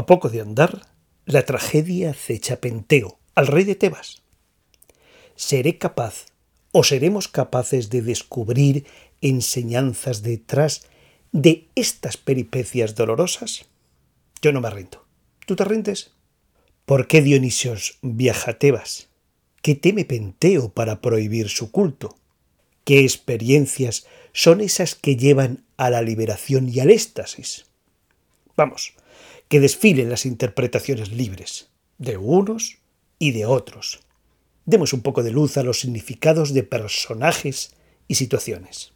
A poco de andar, la tragedia acecha Penteo, al rey de Tebas. ¿Seré capaz o seremos capaces de descubrir enseñanzas detrás de estas peripecias dolorosas? Yo no me rindo. ¿Tú te rindes? ¿Por qué Dionisios viaja a Tebas? ¿Qué teme Penteo para prohibir su culto? ¿Qué experiencias son esas que llevan a la liberación y al éxtasis? Vamos, que desfilen las interpretaciones libres, de unos y de otros. Demos un poco de luz a los significados de personajes y situaciones.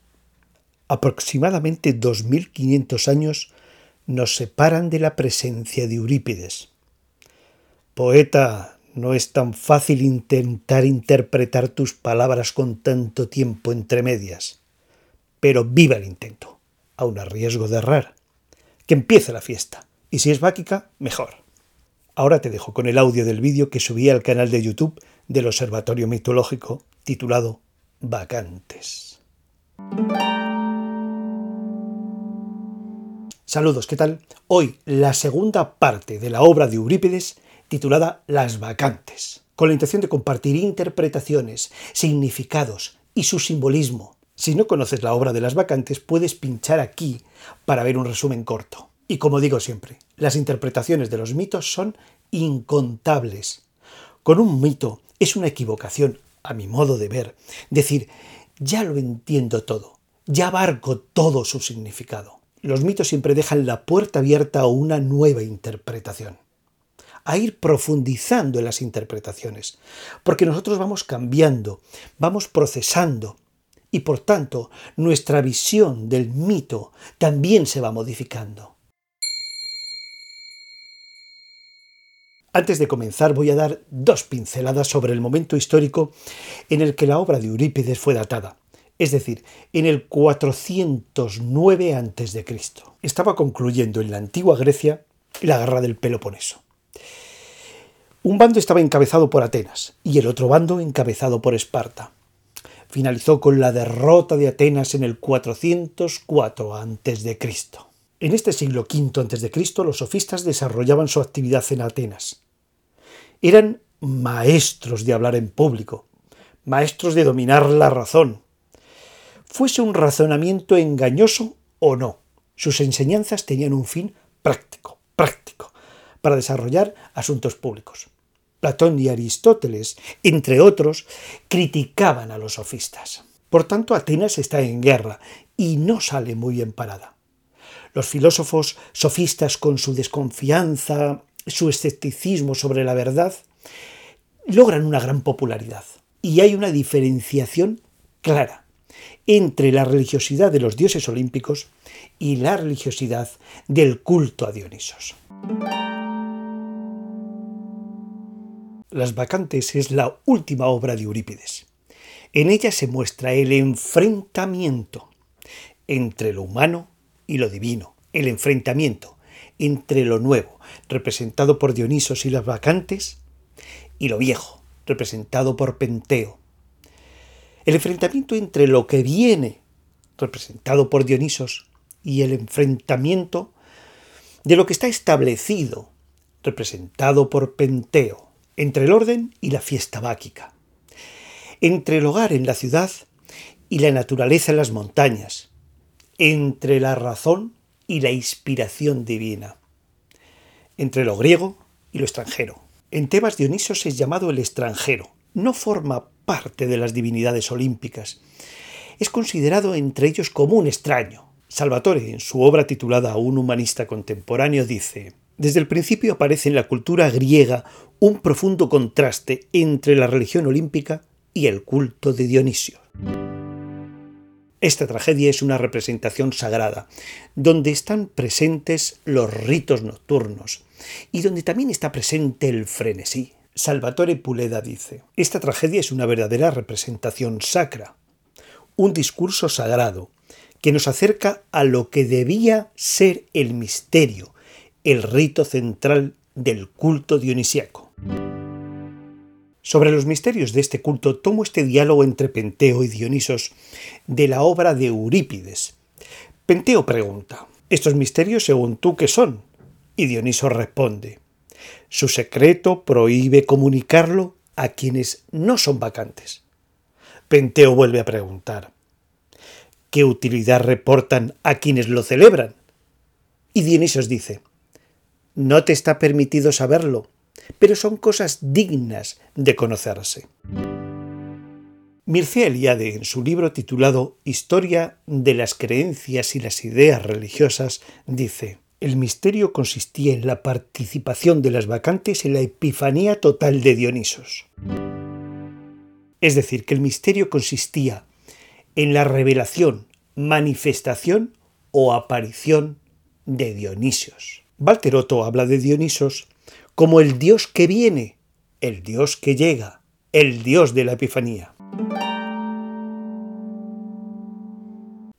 Aproximadamente 2500 años nos separan de la presencia de Eurípides. Poeta, no es tan fácil intentar interpretar tus palabras con tanto tiempo entre medias. Pero viva el intento, aun a riesgo de errar. Que empiece la fiesta, y si es báquica, mejor. Ahora te dejo con el audio del vídeo que subí al canal de YouTube del Observatorio Mitológico titulado Vacantes. Saludos, ¿qué tal? Hoy la segunda parte de la obra de Eurípides titulada Las vacantes, con la intención de compartir interpretaciones, significados y su simbolismo. Si no conoces la obra de las vacantes, puedes pinchar aquí para ver un resumen corto. Y como digo siempre, las interpretaciones de los mitos son incontables. Con un mito es una equivocación, a mi modo de ver, decir, ya lo entiendo todo, ya abarco todo su significado. Los mitos siempre dejan la puerta abierta a una nueva interpretación a ir profundizando en las interpretaciones, porque nosotros vamos cambiando, vamos procesando, y por tanto nuestra visión del mito también se va modificando. Antes de comenzar voy a dar dos pinceladas sobre el momento histórico en el que la obra de Eurípides fue datada, es decir, en el 409 a.C. Estaba concluyendo en la antigua Grecia la guerra del Peloponeso. Un bando estaba encabezado por Atenas y el otro bando encabezado por Esparta. Finalizó con la derrota de Atenas en el 404 a.C. En este siglo V a.C. los sofistas desarrollaban su actividad en Atenas. Eran maestros de hablar en público, maestros de dominar la razón. Fuese un razonamiento engañoso o no, sus enseñanzas tenían un fin práctico, práctico, para desarrollar asuntos públicos. Platón y Aristóteles, entre otros, criticaban a los sofistas. Por tanto, Atenas está en guerra y no sale muy bien parada. Los filósofos sofistas, con su desconfianza, su escepticismo sobre la verdad, logran una gran popularidad. Y hay una diferenciación clara entre la religiosidad de los dioses olímpicos y la religiosidad del culto a Dionisos. Las vacantes es la última obra de Eurípides. En ella se muestra el enfrentamiento entre lo humano y lo divino, el enfrentamiento entre lo nuevo, representado por Dionisos y las vacantes, y lo viejo, representado por Penteo. El enfrentamiento entre lo que viene, representado por Dionisos, y el enfrentamiento de lo que está establecido, representado por Penteo entre el orden y la fiesta báquica, entre el hogar en la ciudad y la naturaleza en las montañas, entre la razón y la inspiración divina, entre lo griego y lo extranjero. En Tebas Dionisos es llamado el extranjero, no forma parte de las divinidades olímpicas, es considerado entre ellos como un extraño. Salvatore, en su obra titulada Un humanista contemporáneo, dice, desde el principio aparece en la cultura griega un profundo contraste entre la religión olímpica y el culto de Dionisio. Esta tragedia es una representación sagrada, donde están presentes los ritos nocturnos y donde también está presente el frenesí. Salvatore Puleda dice, esta tragedia es una verdadera representación sacra, un discurso sagrado que nos acerca a lo que debía ser el misterio, el rito central del culto dionisiaco. Sobre los misterios de este culto tomo este diálogo entre Penteo y Dionisos de la obra de Eurípides. Penteo pregunta, ¿estos misterios según tú qué son? Y Dioniso responde, su secreto prohíbe comunicarlo a quienes no son vacantes. Penteo vuelve a preguntar, ¿qué utilidad reportan a quienes lo celebran? Y Dionisos dice, no te está permitido saberlo, pero son cosas dignas de conocerse. Mircea Eliade, en su libro titulado Historia de las creencias y las ideas religiosas, dice, el misterio consistía en la participación de las vacantes en la epifanía total de Dionisos. Es decir, que el misterio consistía en la revelación, manifestación o aparición de Dionisios. Walter Otto habla de Dionisos como el Dios que viene, el Dios que llega, el Dios de la Epifanía.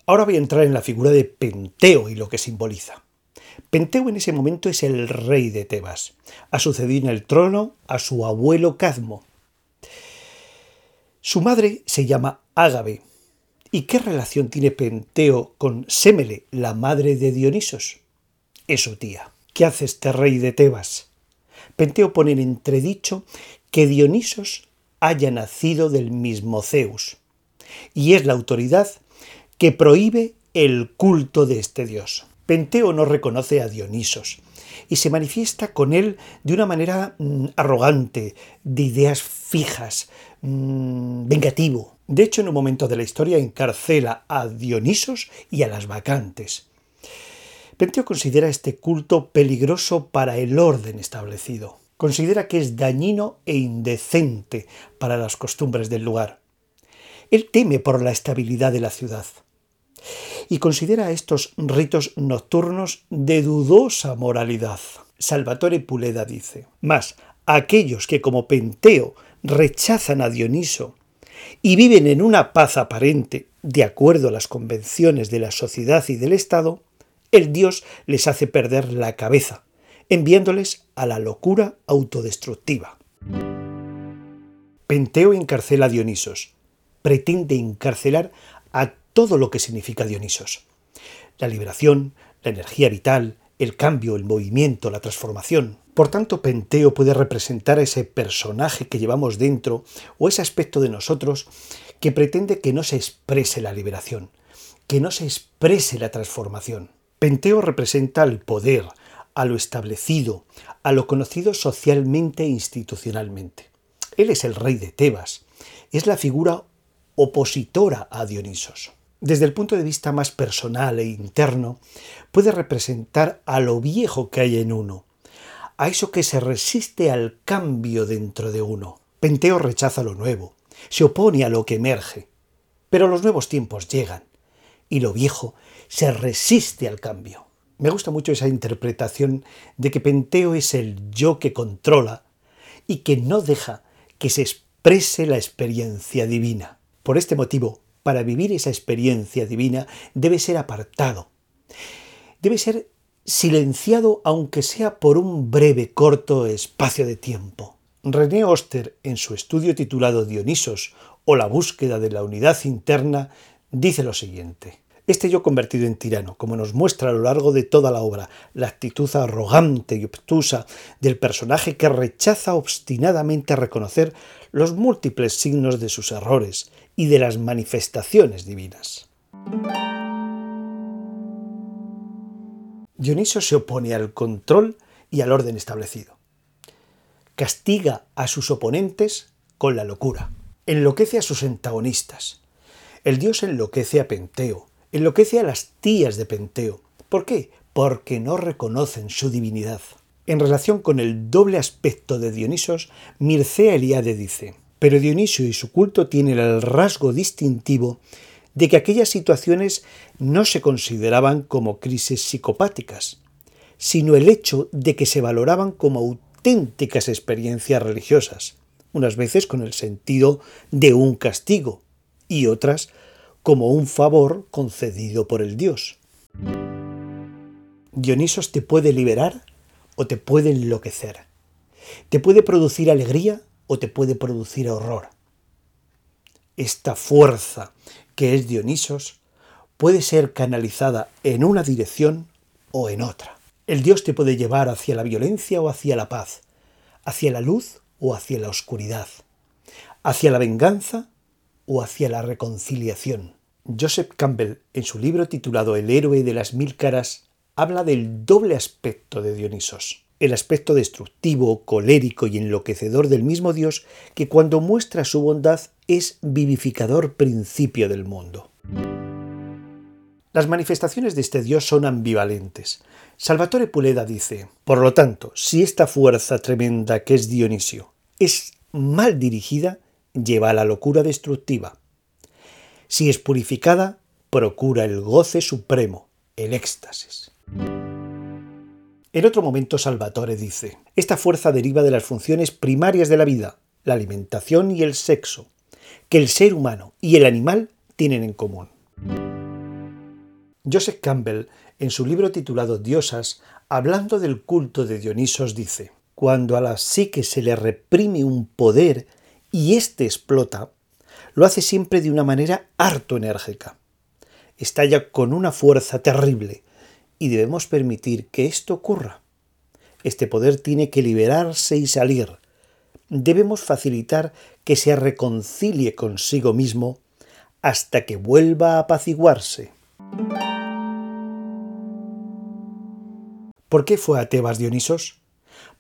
Ahora voy a entrar en la figura de Penteo y lo que simboliza. Penteo en ese momento es el rey de Tebas. Ha sucedido en el trono a su abuelo Cadmo. Su madre se llama Ágabe. ¿Y qué relación tiene Penteo con Sémele, la madre de Dionisos? Es su tía. ¿Qué hace este rey de Tebas? Penteo pone en entredicho que Dionisos haya nacido del mismo Zeus, y es la autoridad que prohíbe el culto de este dios. Penteo no reconoce a Dionisos y se manifiesta con él de una manera mm, arrogante, de ideas fijas, mm, vengativo. De hecho, en un momento de la historia encarcela a Dionisos y a las vacantes. Penteo considera este culto peligroso para el orden establecido. Considera que es dañino e indecente para las costumbres del lugar. Él teme por la estabilidad de la ciudad y considera estos ritos nocturnos de dudosa moralidad. Salvatore Puleda dice, más aquellos que como Penteo rechazan a Dioniso y viven en una paz aparente de acuerdo a las convenciones de la sociedad y del Estado, el Dios les hace perder la cabeza, enviándoles a la locura autodestructiva. Penteo encarcela a Dionisos, pretende encarcelar a todo lo que significa Dionisos. La liberación, la energía vital, el cambio, el movimiento, la transformación. Por tanto, Penteo puede representar a ese personaje que llevamos dentro o ese aspecto de nosotros que pretende que no se exprese la liberación, que no se exprese la transformación. Penteo representa al poder, a lo establecido, a lo conocido socialmente e institucionalmente. Él es el rey de Tebas, es la figura opositora a Dionisos desde el punto de vista más personal e interno, puede representar a lo viejo que hay en uno, a eso que se resiste al cambio dentro de uno. Penteo rechaza lo nuevo, se opone a lo que emerge, pero los nuevos tiempos llegan y lo viejo se resiste al cambio. Me gusta mucho esa interpretación de que Penteo es el yo que controla y que no deja que se exprese la experiencia divina. Por este motivo, para vivir esa experiencia divina debe ser apartado. Debe ser silenciado aunque sea por un breve, corto espacio de tiempo. René Oster, en su estudio titulado Dionisos o la búsqueda de la unidad interna, dice lo siguiente. Este yo convertido en tirano, como nos muestra a lo largo de toda la obra, la actitud arrogante y obtusa del personaje que rechaza obstinadamente reconocer los múltiples signos de sus errores y de las manifestaciones divinas. Dioniso se opone al control y al orden establecido. Castiga a sus oponentes con la locura. Enloquece a sus antagonistas. El dios enloquece a Penteo, enloquece a las tías de Penteo. ¿Por qué? Porque no reconocen su divinidad. En relación con el doble aspecto de Dionisos, Mircea Eliade dice, pero Dionisio y su culto tienen el rasgo distintivo de que aquellas situaciones no se consideraban como crisis psicopáticas, sino el hecho de que se valoraban como auténticas experiencias religiosas, unas veces con el sentido de un castigo y otras como un favor concedido por el Dios. Dionisos te puede liberar o te puede enloquecer. Te puede producir alegría o te puede producir horror. Esta fuerza que es Dionisos puede ser canalizada en una dirección o en otra. El Dios te puede llevar hacia la violencia o hacia la paz, hacia la luz o hacia la oscuridad, hacia la venganza o hacia la reconciliación. Joseph Campbell, en su libro titulado El héroe de las mil caras, habla del doble aspecto de Dionisos. El aspecto destructivo, colérico y enloquecedor del mismo Dios que cuando muestra su bondad es vivificador principio del mundo. Las manifestaciones de este Dios son ambivalentes. Salvatore Puleda dice, por lo tanto, si esta fuerza tremenda que es Dionisio es mal dirigida, lleva a la locura destructiva. Si es purificada, procura el goce supremo, el éxtasis. En otro momento Salvatore dice, esta fuerza deriva de las funciones primarias de la vida, la alimentación y el sexo, que el ser humano y el animal tienen en común. Joseph Campbell, en su libro titulado Diosas, hablando del culto de Dionisos, dice, cuando a la psique se le reprime un poder y éste explota, lo hace siempre de una manera harto enérgica. Estalla con una fuerza terrible y debemos permitir que esto ocurra. Este poder tiene que liberarse y salir. Debemos facilitar que se reconcilie consigo mismo hasta que vuelva a apaciguarse. ¿Por qué fue a Tebas Dionisos?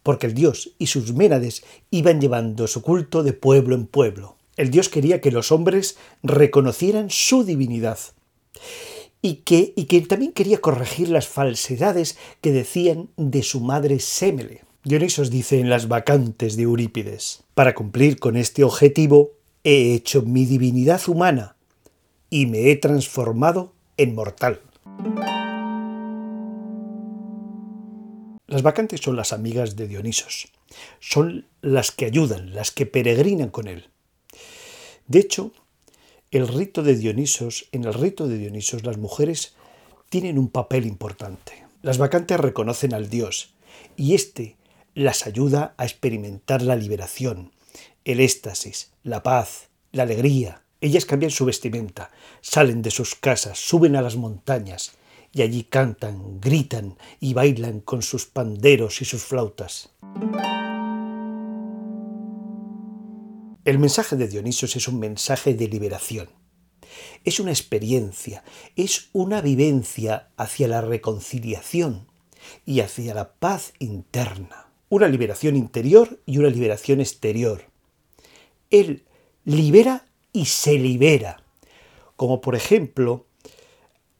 Porque el dios y sus ménades iban llevando su culto de pueblo en pueblo. El dios quería que los hombres reconocieran su divinidad y que, y que también quería corregir las falsedades que decían de su madre Sémele. Dionisos dice en las vacantes de Eurípides, para cumplir con este objetivo he hecho mi divinidad humana y me he transformado en mortal. Las vacantes son las amigas de Dionisos, son las que ayudan, las que peregrinan con él. De hecho, el rito de Dionisos, en el rito de Dionisos las mujeres tienen un papel importante. Las vacantes reconocen al dios y éste las ayuda a experimentar la liberación, el éxtasis, la paz, la alegría. Ellas cambian su vestimenta, salen de sus casas, suben a las montañas, y allí cantan, gritan y bailan con sus panderos y sus flautas. El mensaje de Dionisos es un mensaje de liberación. Es una experiencia, es una vivencia hacia la reconciliación y hacia la paz interna. Una liberación interior y una liberación exterior. Él libera y se libera. Como por ejemplo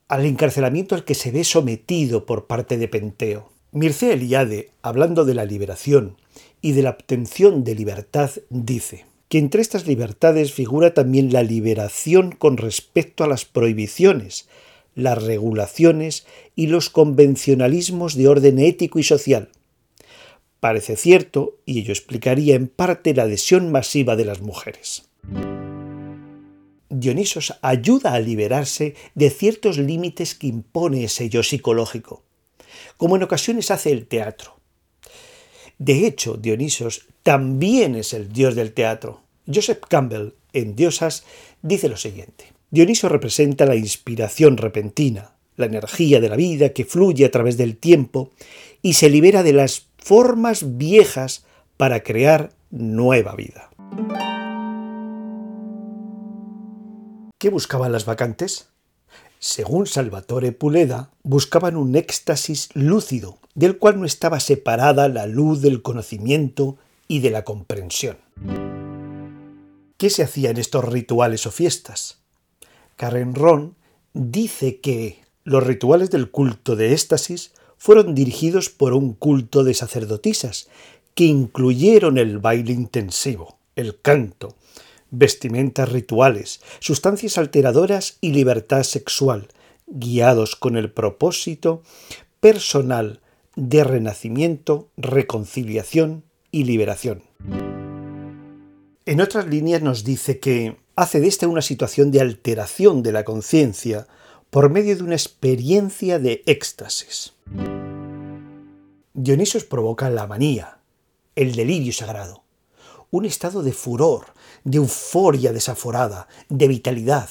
al encarcelamiento al que se ve sometido por parte de Penteo. Mircea Eliade, hablando de la liberación y de la obtención de libertad, dice que entre estas libertades figura también la liberación con respecto a las prohibiciones, las regulaciones y los convencionalismos de orden ético y social. Parece cierto, y ello explicaría en parte la adhesión masiva de las mujeres. Dionisos ayuda a liberarse de ciertos límites que impone ese yo psicológico, como en ocasiones hace el teatro. De hecho, Dionisos también es el dios del teatro. Joseph Campbell, en Diosas, dice lo siguiente. Dioniso representa la inspiración repentina, la energía de la vida que fluye a través del tiempo y se libera de las formas viejas para crear nueva vida. ¿Qué buscaban las vacantes? Según Salvatore Puleda, buscaban un éxtasis lúcido, del cual no estaba separada la luz del conocimiento y de la comprensión. ¿Qué se hacía en estos rituales o fiestas? Karen Ron dice que los rituales del culto de éxtasis fueron dirigidos por un culto de sacerdotisas que incluyeron el baile intensivo, el canto, vestimentas rituales, sustancias alteradoras y libertad sexual, guiados con el propósito personal de renacimiento, reconciliación y liberación. En otras líneas nos dice que hace de esta una situación de alteración de la conciencia por medio de una experiencia de éxtasis. Dionisos provoca la manía, el delirio sagrado, un estado de furor, de euforia desaforada, de vitalidad.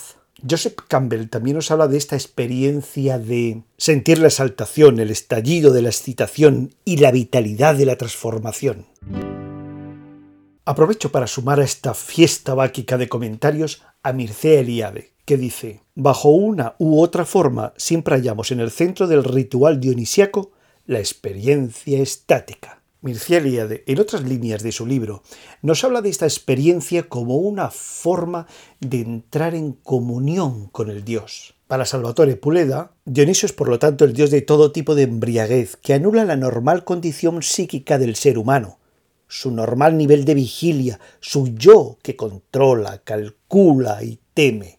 Joseph Campbell también nos habla de esta experiencia de sentir la exaltación, el estallido de la excitación y la vitalidad de la transformación. Aprovecho para sumar a esta fiesta báquica de comentarios a Mircea Eliade, que dice, bajo una u otra forma siempre hallamos en el centro del ritual dionisiaco la experiencia estática. Mircea Eliade, en otras líneas de su libro, nos habla de esta experiencia como una forma de entrar en comunión con el Dios. Para Salvatore Puleda, Dionisio es por lo tanto el dios de todo tipo de embriaguez que anula la normal condición psíquica del ser humano, su normal nivel de vigilia, su yo que controla, calcula y teme.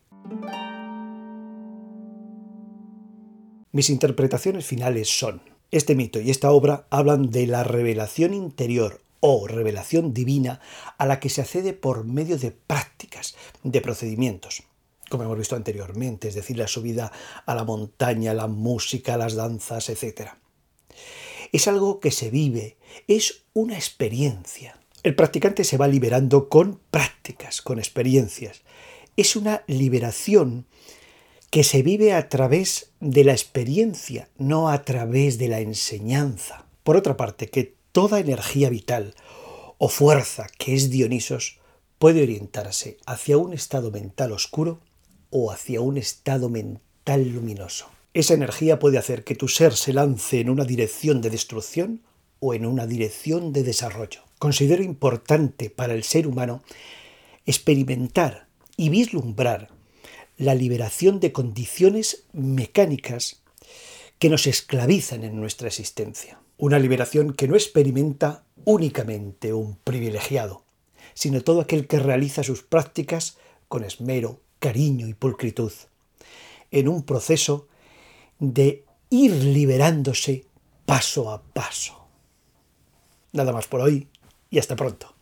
Mis interpretaciones finales son, este mito y esta obra hablan de la revelación interior o revelación divina a la que se accede por medio de prácticas, de procedimientos, como hemos visto anteriormente, es decir, la subida a la montaña, la música, las danzas, etc. Es algo que se vive, es una experiencia. El practicante se va liberando con prácticas, con experiencias. Es una liberación que se vive a través de la experiencia, no a través de la enseñanza. Por otra parte, que toda energía vital o fuerza que es Dionisos puede orientarse hacia un estado mental oscuro o hacia un estado mental luminoso. Esa energía puede hacer que tu ser se lance en una dirección de destrucción o en una dirección de desarrollo. Considero importante para el ser humano experimentar y vislumbrar la liberación de condiciones mecánicas que nos esclavizan en nuestra existencia. Una liberación que no experimenta únicamente un privilegiado, sino todo aquel que realiza sus prácticas con esmero, cariño y pulcritud, en un proceso de ir liberándose paso a paso. Nada más por hoy y hasta pronto.